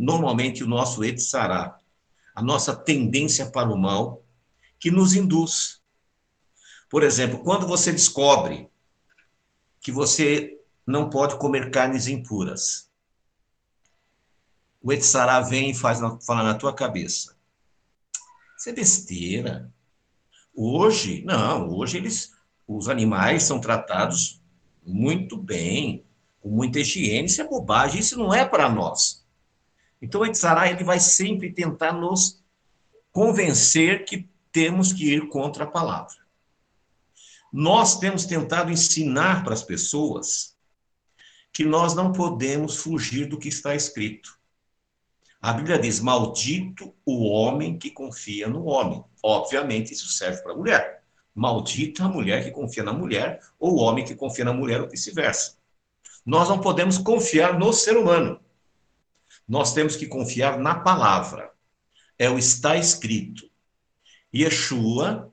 normalmente o nosso etzará, a nossa tendência para o mal, que nos induz. Por exemplo, quando você descobre que você não pode comer carnes impuras, o etzará vem e faz, fala na tua cabeça. Isso é besteira. Hoje, não, hoje eles, os animais são tratados muito bem, com muita higiene, isso é bobagem, isso não é para nós. Então, o Etzará, ele vai sempre tentar nos convencer que temos que ir contra a palavra. Nós temos tentado ensinar para as pessoas que nós não podemos fugir do que está escrito. A Bíblia diz: Maldito o homem que confia no homem. Obviamente, isso serve para a mulher. Maldita a mulher que confia na mulher, ou o homem que confia na mulher, ou vice-versa. Nós não podemos confiar no ser humano. Nós temos que confiar na palavra. É o está escrito. Yeshua,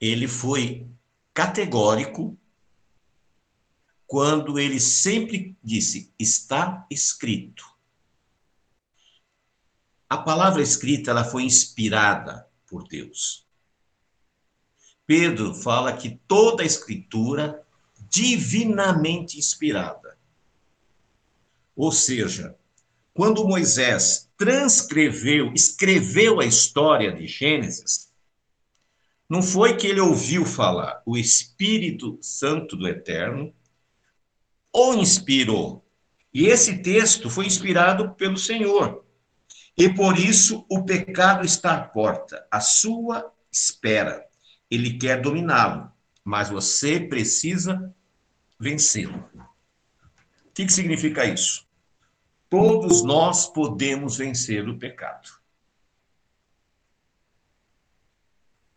ele foi categórico quando ele sempre disse: está escrito. A palavra escrita ela foi inspirada por Deus. Pedro fala que toda a escritura divinamente inspirada. Ou seja, quando Moisés transcreveu, escreveu a história de Gênesis, não foi que ele ouviu falar, o Espírito Santo do Eterno o inspirou. E esse texto foi inspirado pelo Senhor. E por isso o pecado está à porta, à sua espera. Ele quer dominá-lo, mas você precisa vencê-lo. O que, que significa isso? Todos nós podemos vencer o pecado.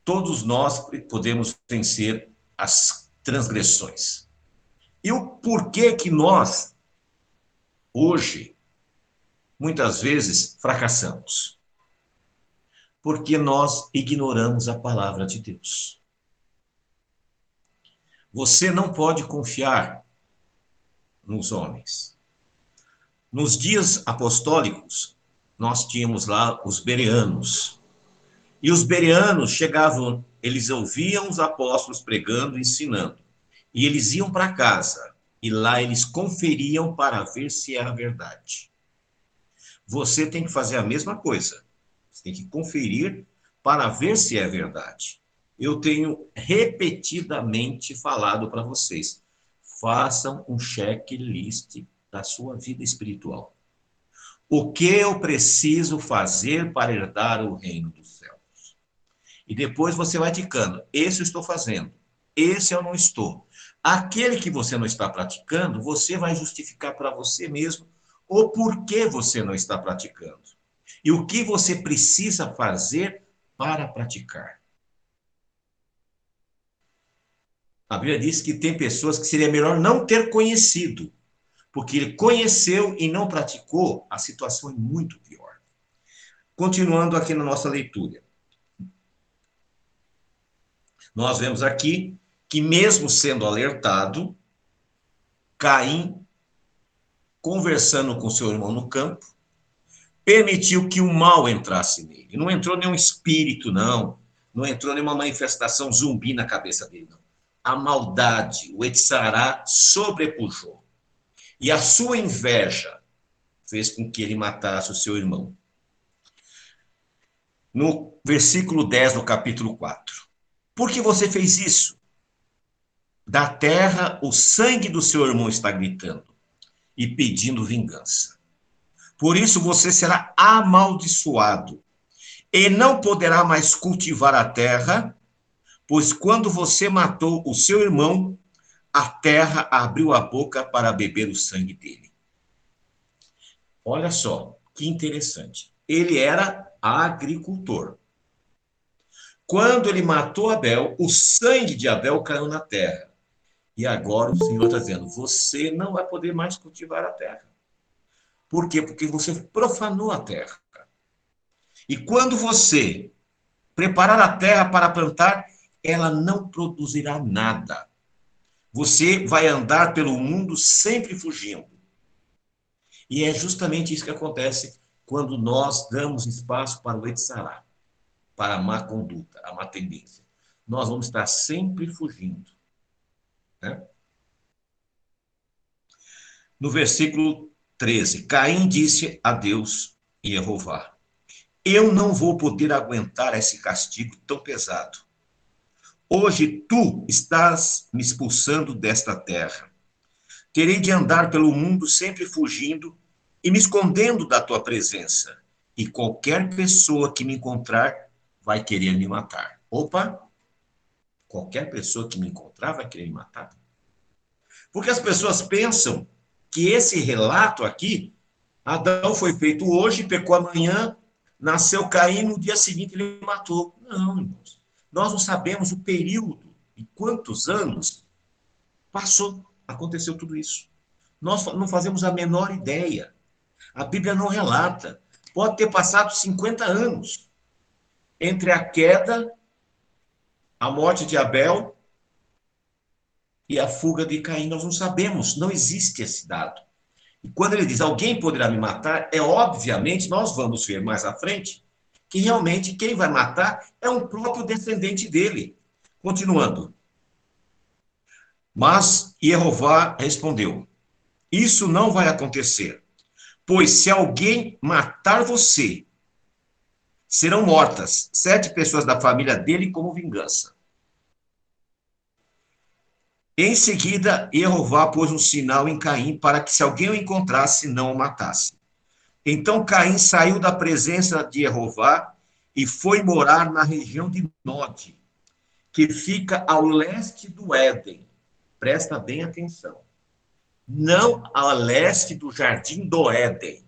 Todos nós podemos vencer as transgressões. E o porquê que nós, hoje, muitas vezes fracassamos? Porque nós ignoramos a palavra de Deus. Você não pode confiar nos homens. Nos dias apostólicos, nós tínhamos lá os bereanos. E os bereanos chegavam, eles ouviam os apóstolos pregando, ensinando. E eles iam para casa. E lá eles conferiam para ver se era verdade. Você tem que fazer a mesma coisa. Você tem que conferir para ver se é verdade eu tenho repetidamente falado para vocês: façam um checklist da sua vida espiritual. O que eu preciso fazer para herdar o reino dos céus? E depois você vai ticando: esse eu estou fazendo, esse eu não estou. Aquele que você não está praticando, você vai justificar para você mesmo o porquê você não está praticando. E o que você precisa fazer para praticar. A Bíblia diz que tem pessoas que seria melhor não ter conhecido, porque ele conheceu e não praticou, a situação é muito pior. Continuando aqui na nossa leitura. Nós vemos aqui que, mesmo sendo alertado, Caim, conversando com seu irmão no campo, permitiu que o mal entrasse nele. Não entrou nenhum espírito, não. Não entrou nenhuma manifestação zumbi na cabeça dele, não a maldade, o Etzará, sobrepujou. E a sua inveja fez com que ele matasse o seu irmão. No versículo 10 do capítulo 4. Por que você fez isso? Da terra, o sangue do seu irmão está gritando e pedindo vingança. Por isso você será amaldiçoado e não poderá mais cultivar a terra Pois quando você matou o seu irmão, a terra abriu a boca para beber o sangue dele. Olha só, que interessante. Ele era agricultor. Quando ele matou Abel, o sangue de Abel caiu na terra. E agora o Senhor está dizendo: você não vai poder mais cultivar a terra. Por quê? Porque você profanou a terra. E quando você preparar a terra para plantar, ela não produzirá nada. Você vai andar pelo mundo sempre fugindo. E é justamente isso que acontece quando nós damos espaço para o Etzará, para a má conduta, a má tendência. Nós vamos estar sempre fugindo. Né? No versículo 13, Caim disse a Deus e Jeová: Eu não vou poder aguentar esse castigo tão pesado. Hoje tu estás me expulsando desta terra. Terei de andar pelo mundo sempre fugindo e me escondendo da tua presença. E qualquer pessoa que me encontrar vai querer me matar. Opa! Qualquer pessoa que me encontrar vai querer me matar. Porque as pessoas pensam que esse relato aqui, Adão foi feito hoje, pecou amanhã, nasceu Caim, no dia seguinte ele matou. Não, irmãos. Nós não sabemos o período e quantos anos passou, aconteceu tudo isso. Nós não fazemos a menor ideia. A Bíblia não relata. Pode ter passado 50 anos entre a queda, a morte de Abel e a fuga de Caim. Nós não sabemos, não existe esse dado. E quando ele diz alguém poderá me matar, é obviamente, nós vamos ver mais à frente, que realmente quem vai matar é um próprio descendente dele. Continuando. Mas Jeová respondeu: Isso não vai acontecer. Pois se alguém matar você, serão mortas sete pessoas da família dele como vingança. Em seguida, Jeová pôs um sinal em Caim para que, se alguém o encontrasse, não o matasse. Então Caim saiu da presença de Jeová e foi morar na região de Nod, que fica ao leste do Éden. Presta bem atenção não a leste do jardim do Éden,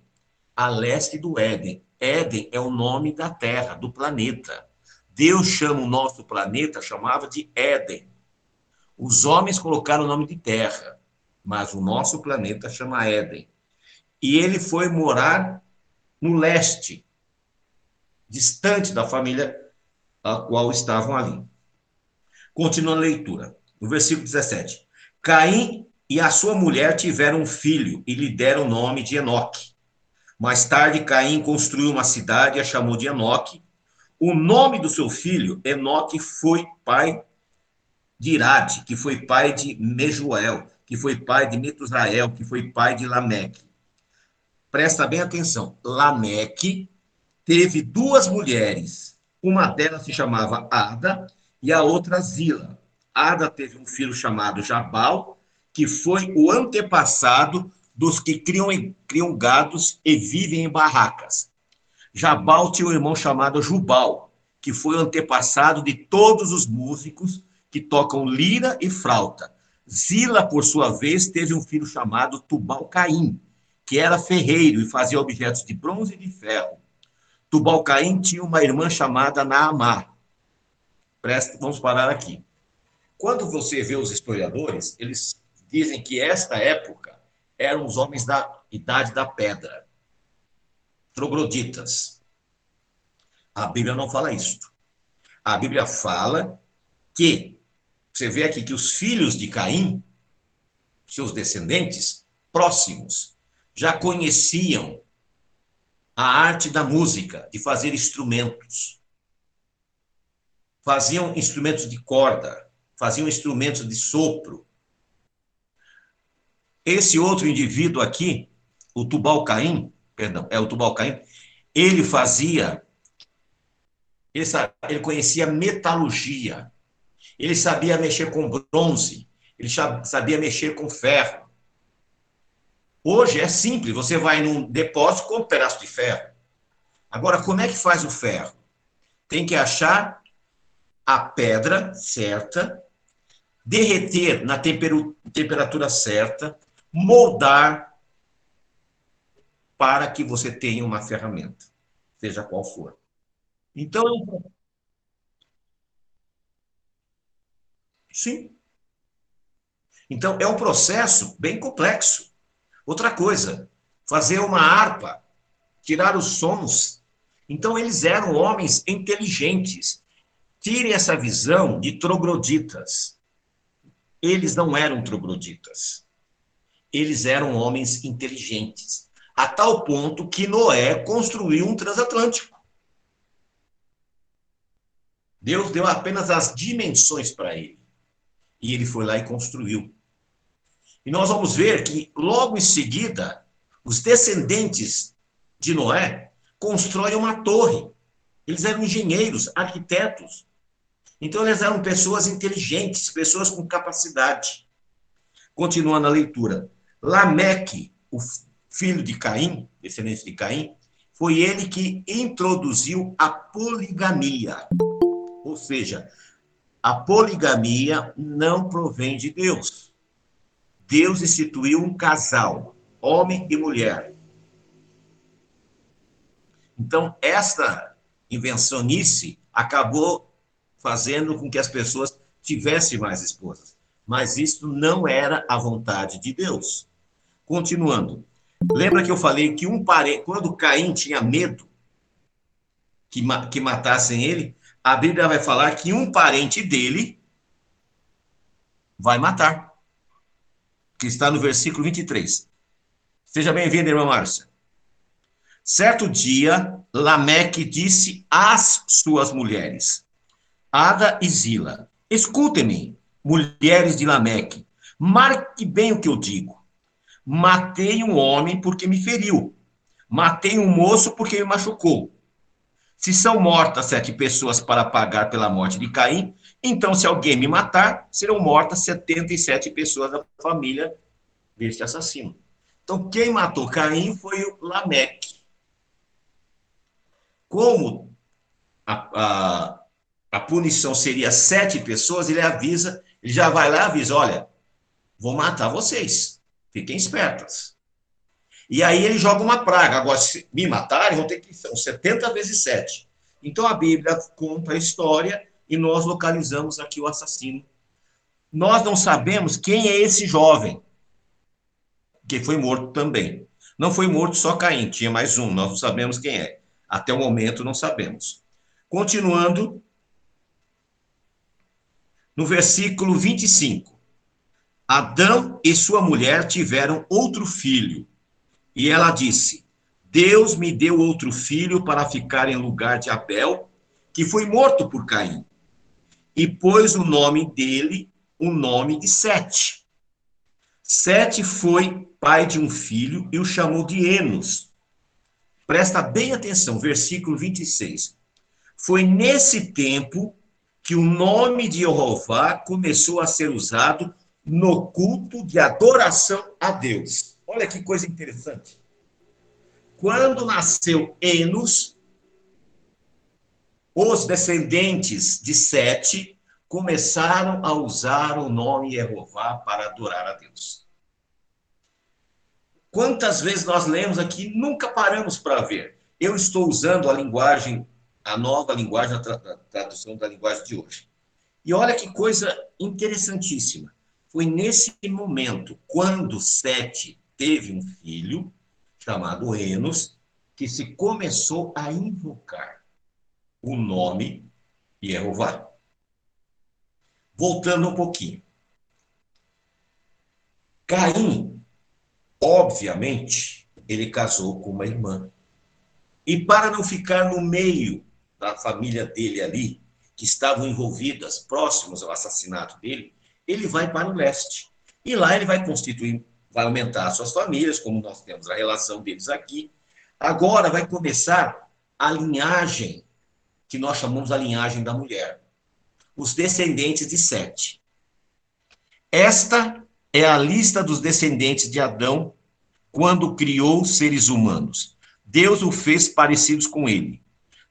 a leste do Éden. Éden é o nome da Terra, do planeta. Deus chama o nosso planeta, chamava de Éden. Os homens colocaram o nome de Terra, mas o nosso planeta chama Éden. E ele foi morar no leste, distante da família a qual estavam ali. Continua a leitura. No versículo 17. Caim e a sua mulher tiveram um filho e lhe deram o nome de Enoque. Mais tarde, Caim construiu uma cidade e a chamou de Enoque. O nome do seu filho, Enoque, foi pai de Irade, que foi pai de Mejuel, que foi pai de Metusael, que foi pai de Lameque. Presta bem atenção. Lameque teve duas mulheres. Uma delas se chamava Ada e a outra Zila. Ada teve um filho chamado Jabal que foi o antepassado dos que criam, criam gados e vivem em barracas. Jabal tinha um irmão chamado Jubal, que foi o antepassado de todos os músicos que tocam lira e flauta. Zila, por sua vez, teve um filho chamado Tubal-Caim, que era ferreiro e fazia objetos de bronze e de ferro. Tubal-Caim tinha uma irmã chamada Naamá. Presta, vamos parar aqui. Quando você vê os historiadores, eles dizem que esta época eram os homens da idade da pedra, trogloditas. A Bíblia não fala isso. A Bíblia fala que, você vê aqui que os filhos de Caim, seus descendentes próximos, já conheciam a arte da música, de fazer instrumentos. Faziam instrumentos de corda, faziam instrumentos de sopro, esse outro indivíduo aqui, o Tubal Caim, perdão, é o Tubal ele fazia, ele, ele conhecia metalurgia, ele sabia mexer com bronze, ele sabia mexer com ferro. Hoje é simples, você vai num depósito com um pedaço de ferro. Agora, como é que faz o ferro? Tem que achar a pedra certa, derreter na temperatura certa, moldar para que você tenha uma ferramenta, seja qual for. Então, sim. Então, é um processo bem complexo. Outra coisa, fazer uma harpa, tirar os sons. Então, eles eram homens inteligentes. Tirem essa visão de trogloditas. Eles não eram trogloditas eles eram homens inteligentes. a tal ponto que Noé construiu um transatlântico. Deus deu apenas as dimensões para ele. E ele foi lá e construiu. E nós vamos ver que, logo em seguida, os descendentes de Noé constroem uma torre. Eles eram engenheiros, arquitetos. Então, eles eram pessoas inteligentes, pessoas com capacidade. Continuando a leitura. Lameque, o filho de Caim, descendente de Caim, foi ele que introduziu a poligamia. Ou seja, a poligamia não provém de Deus. Deus instituiu um casal, homem e mulher. Então, esta invencionice acabou fazendo com que as pessoas tivessem mais esposas. Mas isso não era a vontade de Deus. Continuando. Lembra que eu falei que um parente, quando Caim tinha medo que, que matassem ele, a Bíblia vai falar que um parente dele vai matar. Que está no versículo 23. Seja bem-vinda, irmã Márcia. Certo dia, Lameque disse às suas mulheres, Ada e Zila, escutem-me, mulheres de Lameque, marque bem o que eu digo. Matei um homem porque me feriu. Matei um moço porque me machucou. Se são mortas sete pessoas para pagar pela morte de Caim, então, se alguém me matar, serão mortas 77 pessoas da família deste assassino. Então, quem matou Caim foi o Lameque. Como a, a, a punição seria sete pessoas, ele avisa, ele já vai lá e avisa: olha, vou matar vocês, fiquem espertas. E aí ele joga uma praga. Agora, se me matarem, vão ter que ser 70 vezes 7. Então a Bíblia conta a história e nós localizamos aqui o assassino. Nós não sabemos quem é esse jovem, que foi morto também. Não foi morto só Caim, tinha mais um, nós não sabemos quem é. Até o momento não sabemos. Continuando, no versículo 25. Adão e sua mulher tiveram outro filho, e ela disse: Deus me deu outro filho para ficar em lugar de Abel, que foi morto por Caim. E pôs o nome dele, o nome de Sete. Sete foi pai de um filho e o chamou de Enos. Presta bem atenção, versículo 26. Foi nesse tempo que o nome de Jeová começou a ser usado no culto de adoração a Deus. Olha que coisa interessante. Quando nasceu Enos, os descendentes de Sete começaram a usar o nome Jeová para adorar a Deus. Quantas vezes nós lemos aqui, nunca paramos para ver. Eu estou usando a linguagem, a nova linguagem, a tradução da linguagem de hoje. E olha que coisa interessantíssima. Foi nesse momento, quando Sete teve um filho, chamado Enos, que se começou a invocar o nome Jeová. Voltando um pouquinho. Caim, obviamente, ele casou com uma irmã. E para não ficar no meio da família dele ali, que estavam envolvidas, próximos ao assassinato dele, ele vai para o leste. E lá ele vai constituir vai aumentar suas famílias, como nós temos a relação deles aqui. Agora vai começar a linhagem, que nós chamamos a linhagem da mulher. Os descendentes de Sete. Esta é a lista dos descendentes de Adão quando criou seres humanos. Deus o fez parecidos com ele.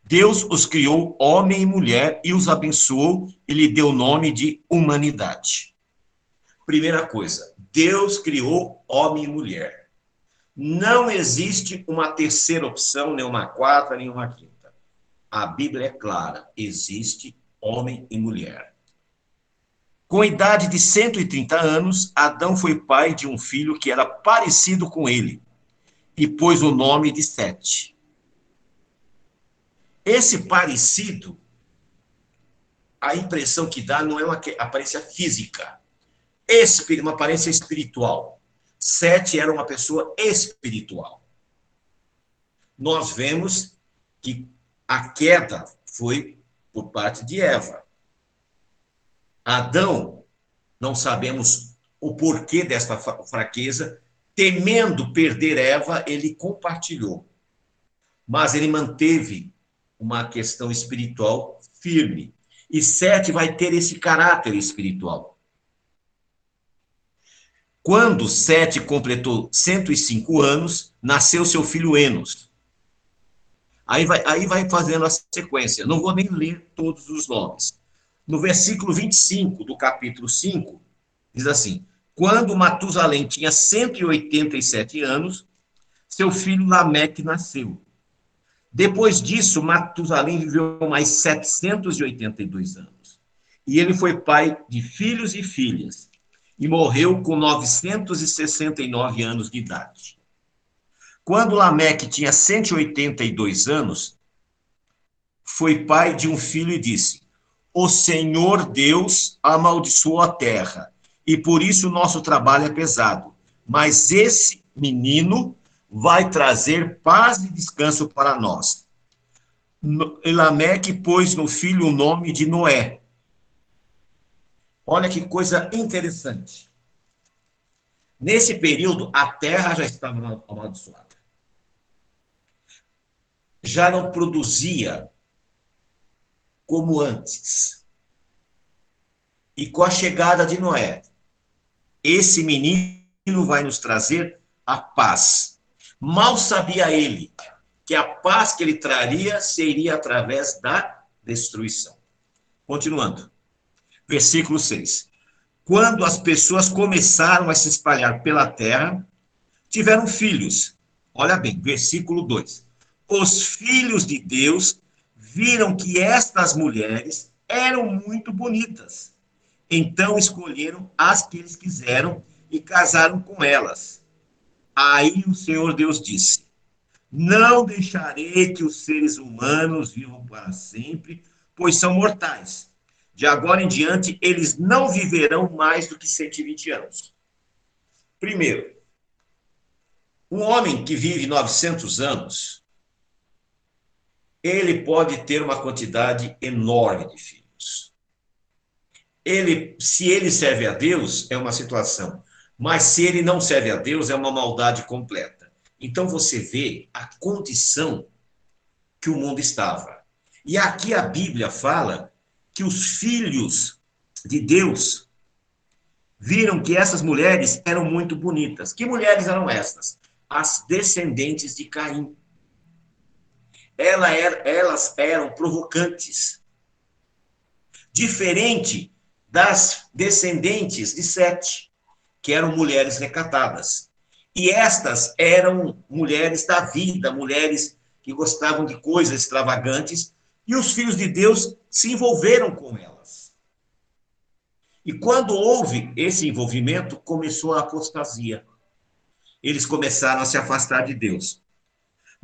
Deus os criou homem e mulher e os abençoou e lhe deu o nome de humanidade. Primeira coisa, Deus criou homem e mulher. Não existe uma terceira opção, nem uma quarta, nem uma quinta. A Bíblia é clara: existe homem e mulher. Com idade de 130 anos, Adão foi pai de um filho que era parecido com ele e pôs o nome de Sete. Esse parecido, a impressão que dá não é uma aparência física, uma aparência espiritual. Sete era uma pessoa espiritual. nós vemos que a queda foi por parte de Eva. Adão, não sabemos o porquê desta fraqueza, temendo perder Eva, ele compartilhou. Mas ele manteve uma questão espiritual firme. E Sete vai ter esse caráter espiritual. Quando Sete completou 105 anos, nasceu seu filho Enos. Aí vai, aí vai fazendo a sequência. Não vou nem ler todos os nomes. No versículo 25 do capítulo 5, diz assim: Quando Matusalém tinha 187 anos, seu filho Lameque nasceu. Depois disso, Matusalém viveu mais 782 anos. E ele foi pai de filhos e filhas. E morreu com 969 anos de idade. Quando Lameque tinha 182 anos, foi pai de um filho e disse: O Senhor Deus amaldiçoou a terra, e por isso o nosso trabalho é pesado. Mas esse menino vai trazer paz e descanso para nós. Lameque pôs no filho o nome de Noé. Olha que coisa interessante. Nesse período, a terra já estava amaldiçoada. Já não produzia como antes. E com a chegada de Noé, esse menino vai nos trazer a paz Mal sabia ele que a paz que ele traria seria através da destruição. Continuando. Versículo 6. Quando as pessoas começaram a se espalhar pela terra, tiveram filhos. Olha bem, versículo 2. Os filhos de Deus viram que estas mulheres eram muito bonitas. Então escolheram as que eles quiseram e casaram com elas. Aí o Senhor Deus disse: Não deixarei que os seres humanos vivam para sempre, pois são mortais. De agora em diante, eles não viverão mais do que 120 anos. Primeiro, um homem que vive 900 anos, ele pode ter uma quantidade enorme de filhos. Ele, se ele serve a Deus, é uma situação. Mas se ele não serve a Deus, é uma maldade completa. Então você vê a condição que o mundo estava. E aqui a Bíblia fala que os filhos de Deus viram que essas mulheres eram muito bonitas. Que mulheres eram estas? As descendentes de Caim. Ela era, elas eram provocantes. Diferente das descendentes de Sete que eram mulheres recatadas. E estas eram mulheres da vida, mulheres que gostavam de coisas extravagantes, e os filhos de Deus se envolveram com elas. E quando houve esse envolvimento, começou a apostasia. Eles começaram a se afastar de Deus.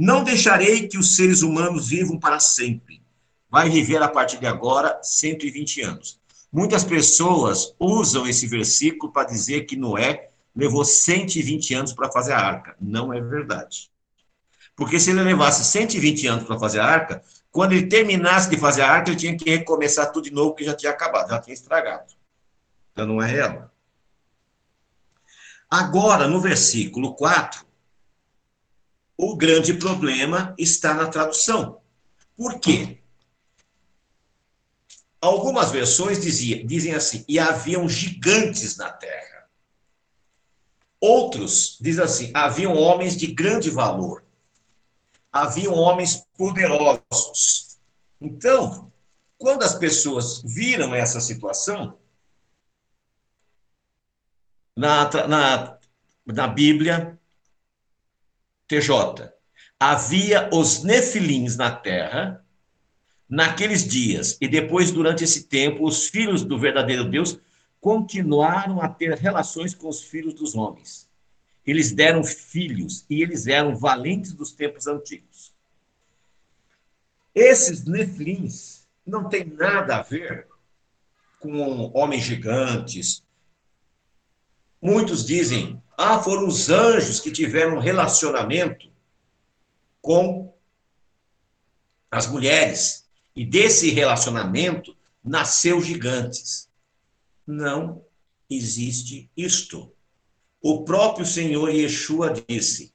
Não deixarei que os seres humanos vivam para sempre. Vai viver a partir de agora 120 anos. Muitas pessoas usam esse versículo para dizer que Noé levou 120 anos para fazer a arca. Não é verdade. Porque se ele levasse 120 anos para fazer a arca, quando ele terminasse de fazer a arca, ele tinha que recomeçar tudo de novo, porque já tinha acabado, já tinha estragado. Então não é real. Agora, no versículo 4, o grande problema está na tradução. Por quê? Algumas versões dizia, dizem assim: e haviam gigantes na terra. Outros dizem assim: haviam homens de grande valor. Haviam homens poderosos. Então, quando as pessoas viram essa situação, na, na, na Bíblia, TJ, havia os nefilins na terra, naqueles dias e depois durante esse tempo, os filhos do verdadeiro Deus continuaram a ter relações com os filhos dos homens. Eles deram filhos e eles eram valentes dos tempos antigos. Esses neflins não têm nada a ver com homens gigantes. Muitos dizem, ah, foram os anjos que tiveram um relacionamento com as mulheres. E desse relacionamento nasceu gigantes. Não existe isto. O próprio Senhor Yeshua disse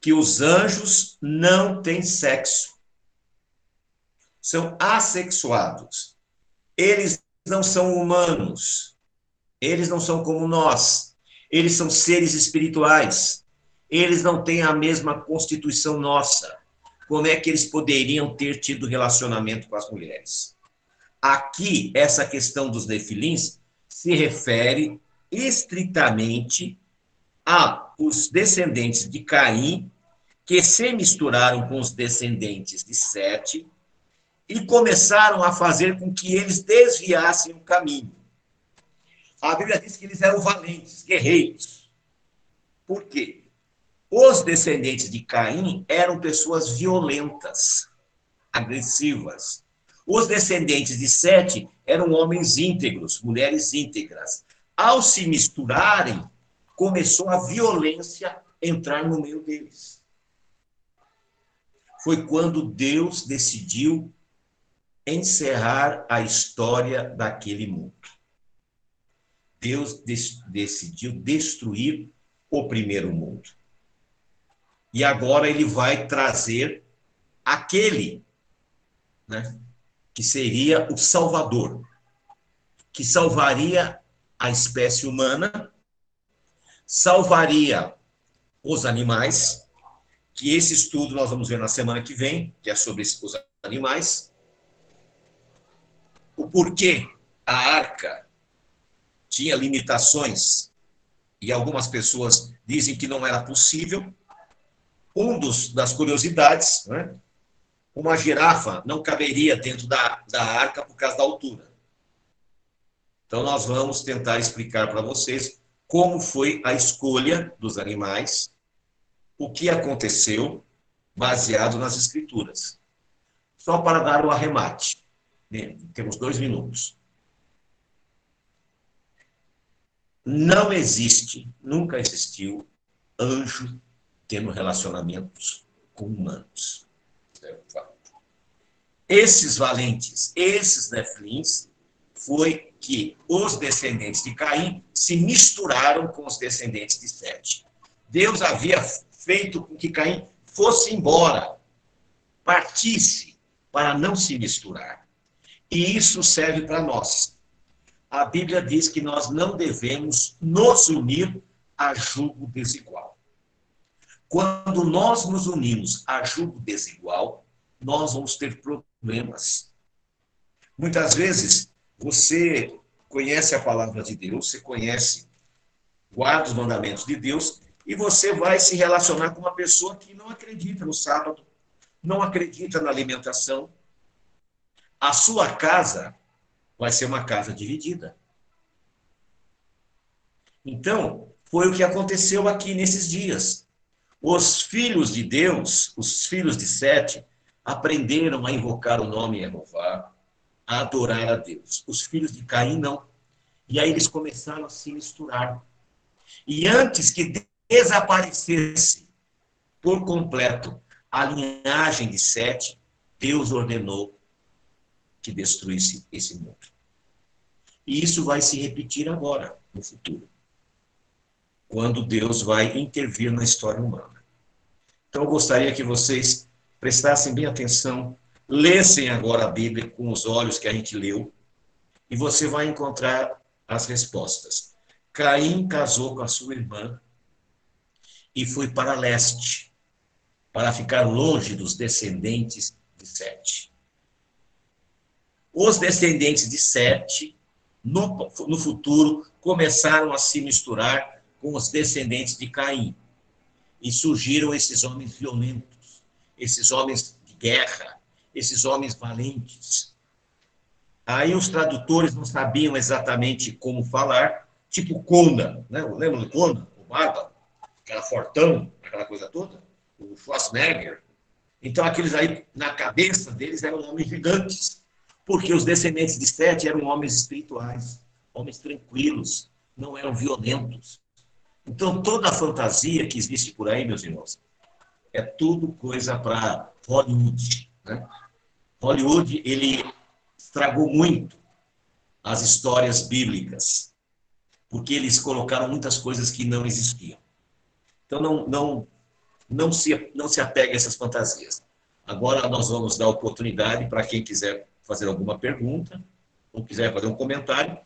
que os anjos não têm sexo. São assexuados. Eles não são humanos. Eles não são como nós. Eles são seres espirituais. Eles não têm a mesma constituição nossa. Como é que eles poderiam ter tido relacionamento com as mulheres? Aqui, essa questão dos nefilins se refere estritamente a os descendentes de Caim que se misturaram com os descendentes de Sete e começaram a fazer com que eles desviassem o caminho. A Bíblia diz que eles eram valentes, guerreiros. Por quê? Os descendentes de Caim eram pessoas violentas, agressivas. Os descendentes de Sete eram homens íntegros, mulheres íntegras. Ao se misturarem, começou a violência entrar no meio deles. Foi quando Deus decidiu encerrar a história daquele mundo. Deus decidiu destruir o primeiro mundo. E agora ele vai trazer aquele né, que seria o Salvador, que salvaria a espécie humana, salvaria os animais, que esse estudo nós vamos ver na semana que vem, que é sobre os animais. O porquê a arca tinha limitações e algumas pessoas dizem que não era possível. Um dos, das curiosidades, né, uma girafa não caberia dentro da, da arca por causa da altura. Então, nós vamos tentar explicar para vocês como foi a escolha dos animais, o que aconteceu, baseado nas escrituras. Só para dar o arremate. Né? Temos dois minutos. Não existe, nunca existiu, anjo tendo relacionamentos com humanos. Esses valentes, esses neflins, foi que os descendentes de Caim se misturaram com os descendentes de Sete. Deus havia feito com que Caim fosse embora, partisse, para não se misturar. E isso serve para nós. A Bíblia diz que nós não devemos nos unir a julgo desigual. Quando nós nos unimos a julgo desigual, nós vamos ter problemas. Muitas vezes, você conhece a palavra de Deus, você conhece, guarda os mandamentos de Deus, e você vai se relacionar com uma pessoa que não acredita no sábado, não acredita na alimentação. A sua casa vai ser uma casa dividida. Então, foi o que aconteceu aqui nesses dias. Os filhos de Deus, os filhos de Sete, aprenderam a invocar o nome Jeová, a adorar a Deus. Os filhos de Caim não. E aí eles começaram a se misturar. E antes que desaparecesse por completo a linhagem de Sete, Deus ordenou que destruísse esse mundo. E isso vai se repetir agora, no futuro, quando Deus vai intervir na história humana. Então, eu gostaria que vocês prestassem bem atenção, lessem agora a Bíblia com os olhos que a gente leu, e você vai encontrar as respostas. Caim casou com a sua irmã e foi para leste, para ficar longe dos descendentes de Sete. Os descendentes de Sete, no, no futuro, começaram a se misturar com os descendentes de Caim. E surgiram esses homens violentos esses homens de guerra, esses homens valentes. Aí os tradutores não sabiam exatamente como falar, tipo Conan, né? lembra do Conan, o Barba, aquela fortão, aquela coisa toda, o Schwarzenegger. Então aqueles aí, na cabeça deles, eram homens gigantes, porque os descendentes de Sete eram homens espirituais, homens tranquilos, não eram violentos. Então toda a fantasia que existe por aí, meus irmãos, é tudo coisa para Hollywood. Né? Hollywood ele estragou muito as histórias bíblicas, porque eles colocaram muitas coisas que não existiam. Então não não não se não se apegue a essas fantasias. Agora nós vamos dar oportunidade para quem quiser fazer alguma pergunta ou quiser fazer um comentário